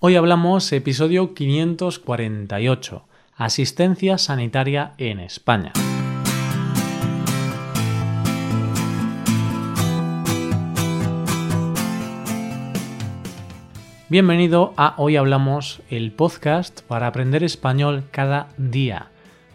Hoy hablamos episodio 548, Asistencia Sanitaria en España. Bienvenido a Hoy Hablamos, el podcast para aprender español cada día.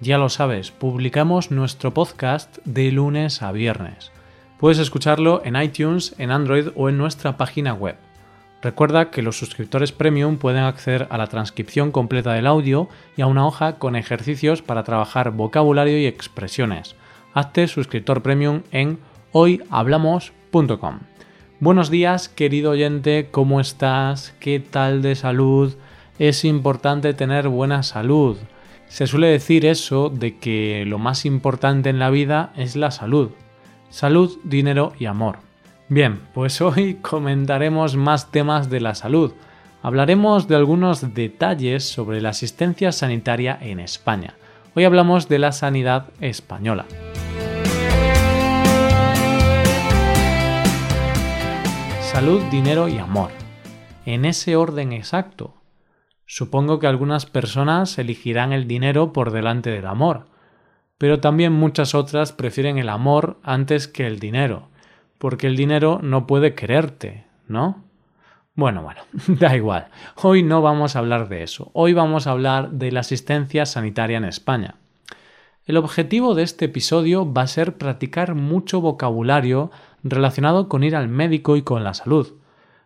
Ya lo sabes, publicamos nuestro podcast de lunes a viernes. Puedes escucharlo en iTunes, en Android o en nuestra página web Recuerda que los suscriptores premium pueden acceder a la transcripción completa del audio y a una hoja con ejercicios para trabajar vocabulario y expresiones. Hazte suscriptor premium en hoyhablamos.com. Buenos días, querido oyente, ¿cómo estás? ¿Qué tal de salud? Es importante tener buena salud. Se suele decir eso de que lo más importante en la vida es la salud. Salud, dinero y amor. Bien, pues hoy comentaremos más temas de la salud. Hablaremos de algunos detalles sobre la asistencia sanitaria en España. Hoy hablamos de la sanidad española. Salud, dinero y amor. En ese orden exacto. Supongo que algunas personas elegirán el dinero por delante del amor, pero también muchas otras prefieren el amor antes que el dinero porque el dinero no puede quererte, ¿no? Bueno, bueno, da igual. Hoy no vamos a hablar de eso. Hoy vamos a hablar de la asistencia sanitaria en España. El objetivo de este episodio va a ser practicar mucho vocabulario relacionado con ir al médico y con la salud.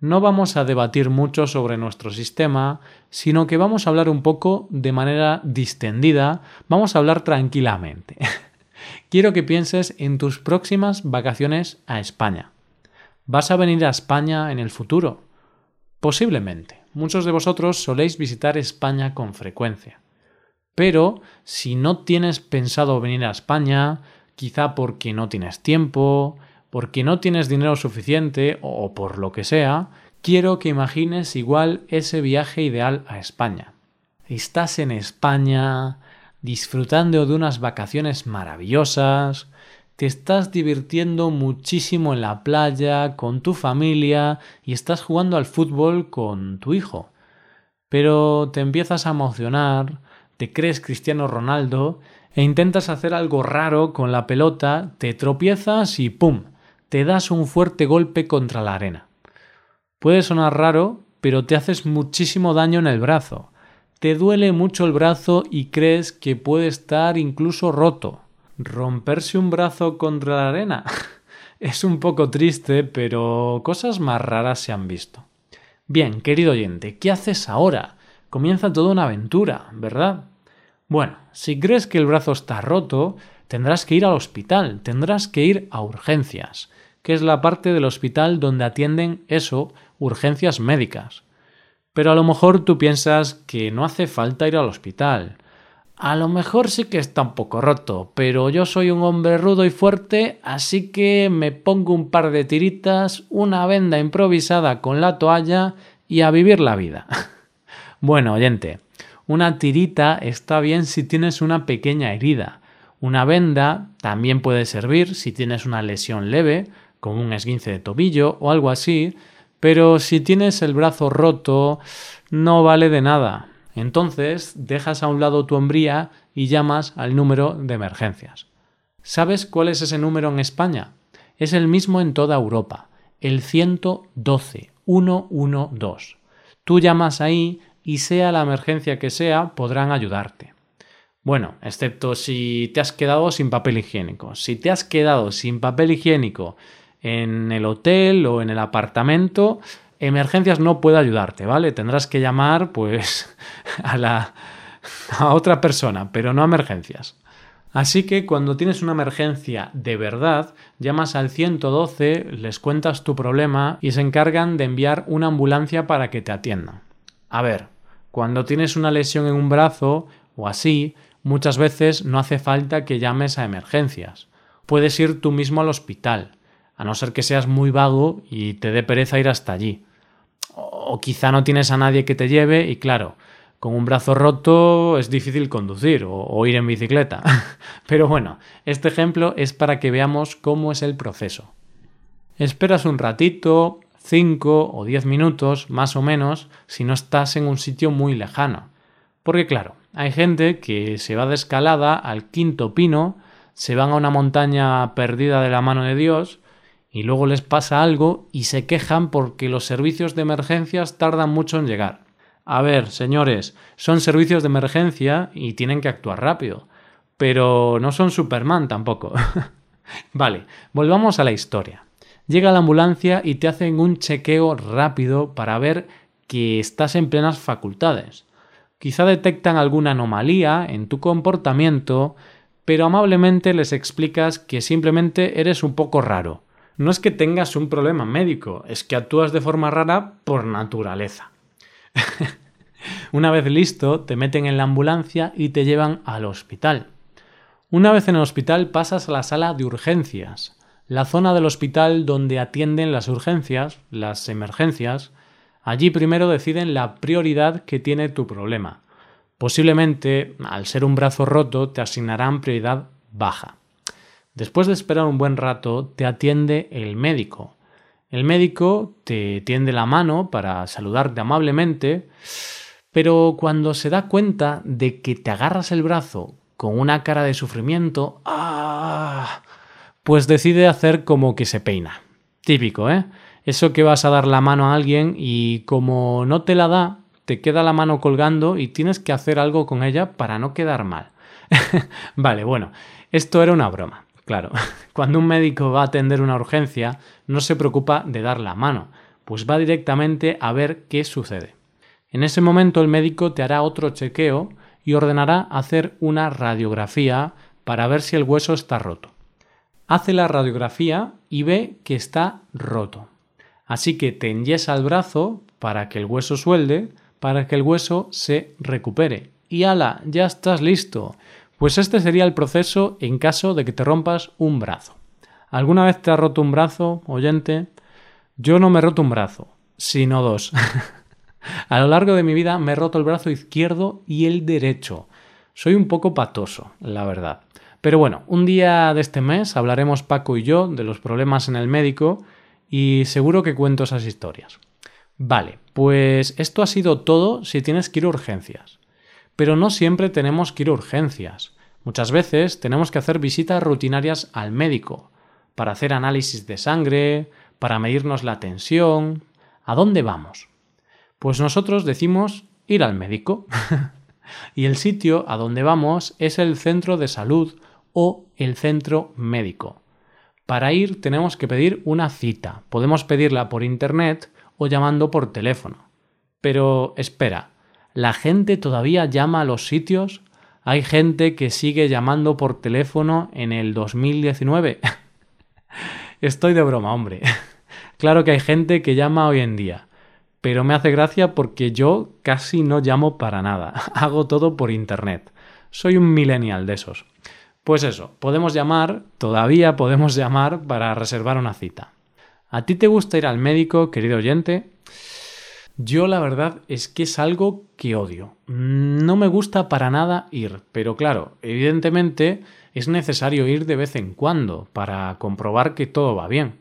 No vamos a debatir mucho sobre nuestro sistema, sino que vamos a hablar un poco de manera distendida, vamos a hablar tranquilamente. quiero que pienses en tus próximas vacaciones a España. ¿Vas a venir a España en el futuro? Posiblemente. Muchos de vosotros soléis visitar España con frecuencia. Pero si no tienes pensado venir a España, quizá porque no tienes tiempo, porque no tienes dinero suficiente o por lo que sea, quiero que imagines igual ese viaje ideal a España. Estás en España, disfrutando de unas vacaciones maravillosas, te estás divirtiendo muchísimo en la playa, con tu familia y estás jugando al fútbol con tu hijo. Pero te empiezas a emocionar, te crees Cristiano Ronaldo e intentas hacer algo raro con la pelota, te tropiezas y ¡pum! te das un fuerte golpe contra la arena. Puede sonar raro, pero te haces muchísimo daño en el brazo te duele mucho el brazo y crees que puede estar incluso roto. Romperse un brazo contra la arena es un poco triste, pero cosas más raras se han visto. Bien, querido oyente, ¿qué haces ahora? Comienza toda una aventura, ¿verdad? Bueno, si crees que el brazo está roto, tendrás que ir al hospital, tendrás que ir a urgencias, que es la parte del hospital donde atienden eso, urgencias médicas. Pero a lo mejor tú piensas que no hace falta ir al hospital. A lo mejor sí que está un poco roto, pero yo soy un hombre rudo y fuerte, así que me pongo un par de tiritas, una venda improvisada con la toalla y a vivir la vida. bueno, oyente, una tirita está bien si tienes una pequeña herida. Una venda también puede servir si tienes una lesión leve, como un esguince de tobillo o algo así, pero si tienes el brazo roto, no vale de nada. Entonces dejas a un lado tu hombría y llamas al número de emergencias. ¿Sabes cuál es ese número en España? Es el mismo en toda Europa, el 112, 112. Tú llamas ahí y sea la emergencia que sea, podrán ayudarte. Bueno, excepto si te has quedado sin papel higiénico. Si te has quedado sin papel higiénico en el hotel o en el apartamento, emergencias no puede ayudarte, ¿vale? Tendrás que llamar pues a la a otra persona, pero no a emergencias. Así que cuando tienes una emergencia de verdad, llamas al 112, les cuentas tu problema y se encargan de enviar una ambulancia para que te atiendan. A ver, cuando tienes una lesión en un brazo o así, muchas veces no hace falta que llames a emergencias. Puedes ir tú mismo al hospital a no ser que seas muy vago y te dé pereza ir hasta allí. O quizá no tienes a nadie que te lleve y claro, con un brazo roto es difícil conducir o, ir en bicicleta. Pero bueno, este ejemplo es para que veamos cómo es el proceso. Esperas un ratito, 5 o 10 minutos más o menos si no estás en un sitio muy lejano. Porque claro, hay gente que se va de escalada al quinto pino, se van a una montaña perdida de la mano de Dios y luego les pasa algo y se quejan porque los servicios de emergencias tardan mucho en llegar. A ver, señores, son servicios de emergencia y tienen que actuar rápido, pero no son Superman tampoco. vale, volvamos a la historia. Llega la ambulancia y te hacen un chequeo rápido para ver que estás en plenas facultades. Quizá detectan alguna anomalía en tu comportamiento, pero amablemente les explicas que simplemente eres un poco raro. No es que tengas un problema médico, es que actúas de forma rara por naturaleza. Una vez listo, te meten en la ambulancia y te llevan al hospital. Una vez en el hospital pasas a la sala de urgencias, la zona del hospital donde atienden las urgencias, las emergencias. Allí primero deciden la prioridad que tiene tu problema. Posiblemente, al ser un brazo roto, te asignarán prioridad baja. Después de esperar un buen rato, te atiende el médico. El médico te tiende la mano para saludarte amablemente, pero cuando se da cuenta de que te agarras el brazo con una cara de sufrimiento, ¡ah! pues decide hacer como que se peina. Típico, ¿eh? Eso que vas a dar la mano a alguien y como no te la da, te queda la mano colgando y tienes que hacer algo con ella para no quedar mal. vale, bueno, esto era una broma. Claro, cuando un médico va a atender una urgencia, no se preocupa de dar la mano, pues va directamente a ver qué sucede. En ese momento el médico te hará otro chequeo y ordenará hacer una radiografía para ver si el hueso está roto. Hace la radiografía y ve que está roto. Así que te enyesa el brazo para que el hueso suelde, para que el hueso se recupere. Y ala, ya estás listo. Pues este sería el proceso en caso de que te rompas un brazo. ¿Alguna vez te has roto un brazo, oyente? Yo no me he roto un brazo, sino dos. A lo largo de mi vida me he roto el brazo izquierdo y el derecho. Soy un poco patoso, la verdad. Pero bueno, un día de este mes hablaremos Paco y yo de los problemas en el médico y seguro que cuento esas historias. Vale, pues esto ha sido todo si tienes que ir a urgencias. Pero no siempre tenemos que ir a urgencias. Muchas veces tenemos que hacer visitas rutinarias al médico, para hacer análisis de sangre, para medirnos la tensión. ¿A dónde vamos? Pues nosotros decimos ir al médico. y el sitio a donde vamos es el centro de salud o el centro médico. Para ir tenemos que pedir una cita. Podemos pedirla por internet o llamando por teléfono. Pero espera, ¿la gente todavía llama a los sitios? ¿Hay gente que sigue llamando por teléfono en el 2019? Estoy de broma, hombre. claro que hay gente que llama hoy en día, pero me hace gracia porque yo casi no llamo para nada. Hago todo por Internet. Soy un millennial de esos. Pues eso, podemos llamar, todavía podemos llamar para reservar una cita. ¿A ti te gusta ir al médico, querido oyente? Yo la verdad es que es algo que odio. No me gusta para nada ir, pero claro, evidentemente es necesario ir de vez en cuando para comprobar que todo va bien.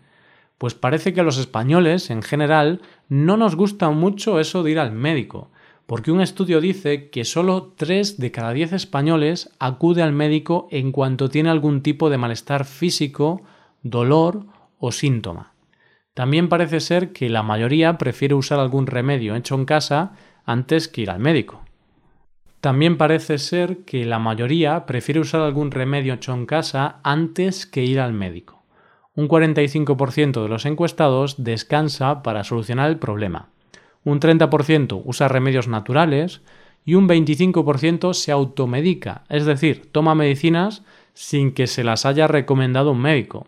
Pues parece que a los españoles, en general, no nos gusta mucho eso de ir al médico, porque un estudio dice que solo 3 de cada 10 españoles acude al médico en cuanto tiene algún tipo de malestar físico, dolor o síntoma. También parece ser que la mayoría prefiere usar algún remedio hecho en casa antes que ir al médico. También parece ser que la mayoría prefiere usar algún remedio hecho en casa antes que ir al médico. Un 45% de los encuestados descansa para solucionar el problema. Un 30% usa remedios naturales y un 25% se automedica, es decir, toma medicinas sin que se las haya recomendado un médico.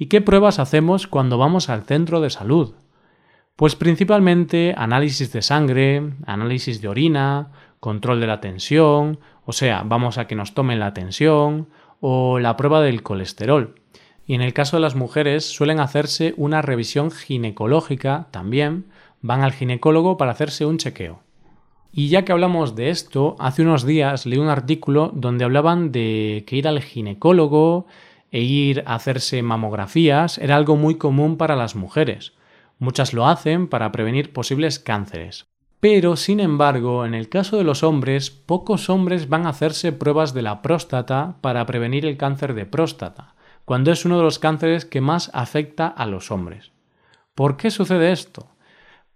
¿Y qué pruebas hacemos cuando vamos al centro de salud? Pues principalmente análisis de sangre, análisis de orina, control de la tensión, o sea, vamos a que nos tomen la tensión, o la prueba del colesterol. Y en el caso de las mujeres suelen hacerse una revisión ginecológica también, van al ginecólogo para hacerse un chequeo. Y ya que hablamos de esto, hace unos días leí un artículo donde hablaban de que ir al ginecólogo e ir a hacerse mamografías era algo muy común para las mujeres, Muchas lo hacen para prevenir posibles cánceres. Pero, sin embargo, en el caso de los hombres, pocos hombres van a hacerse pruebas de la próstata para prevenir el cáncer de próstata, cuando es uno de los cánceres que más afecta a los hombres. ¿Por qué sucede esto?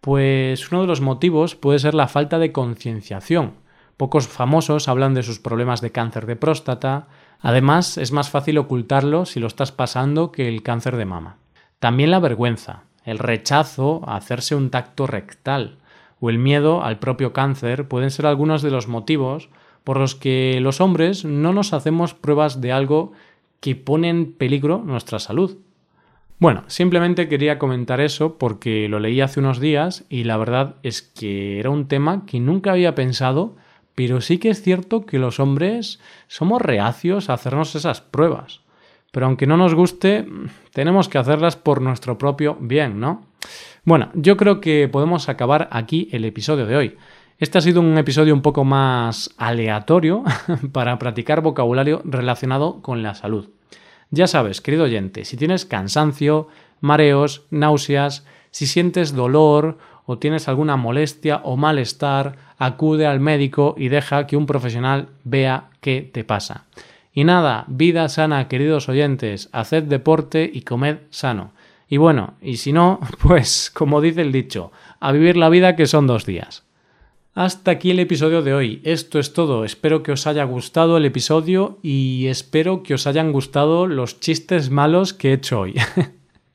Pues uno de los motivos puede ser la falta de concienciación. Pocos famosos hablan de sus problemas de cáncer de próstata. Además, es más fácil ocultarlo si lo estás pasando que el cáncer de mama. También la vergüenza, el rechazo a hacerse un tacto rectal o el miedo al propio cáncer pueden ser algunos de los motivos por los que los hombres no nos hacemos pruebas de algo que pone en peligro nuestra salud. Bueno, simplemente quería comentar eso porque lo leí hace unos días y la verdad es que era un tema que nunca había pensado, pero sí que es cierto que los hombres somos reacios a hacernos esas pruebas. Pero aunque no nos guste, tenemos que hacerlas por nuestro propio bien, ¿no? Bueno, yo creo que podemos acabar aquí el episodio de hoy. Este ha sido un episodio un poco más aleatorio para practicar vocabulario relacionado con la salud. Ya sabes, querido oyente, si tienes cansancio, mareos, náuseas, si sientes dolor o tienes alguna molestia o malestar, acude al médico y deja que un profesional vea qué te pasa. Y nada, vida sana, queridos oyentes, haced deporte y comed sano. Y bueno, y si no, pues como dice el dicho, a vivir la vida que son dos días. Hasta aquí el episodio de hoy. Esto es todo. Espero que os haya gustado el episodio y espero que os hayan gustado los chistes malos que he hecho hoy.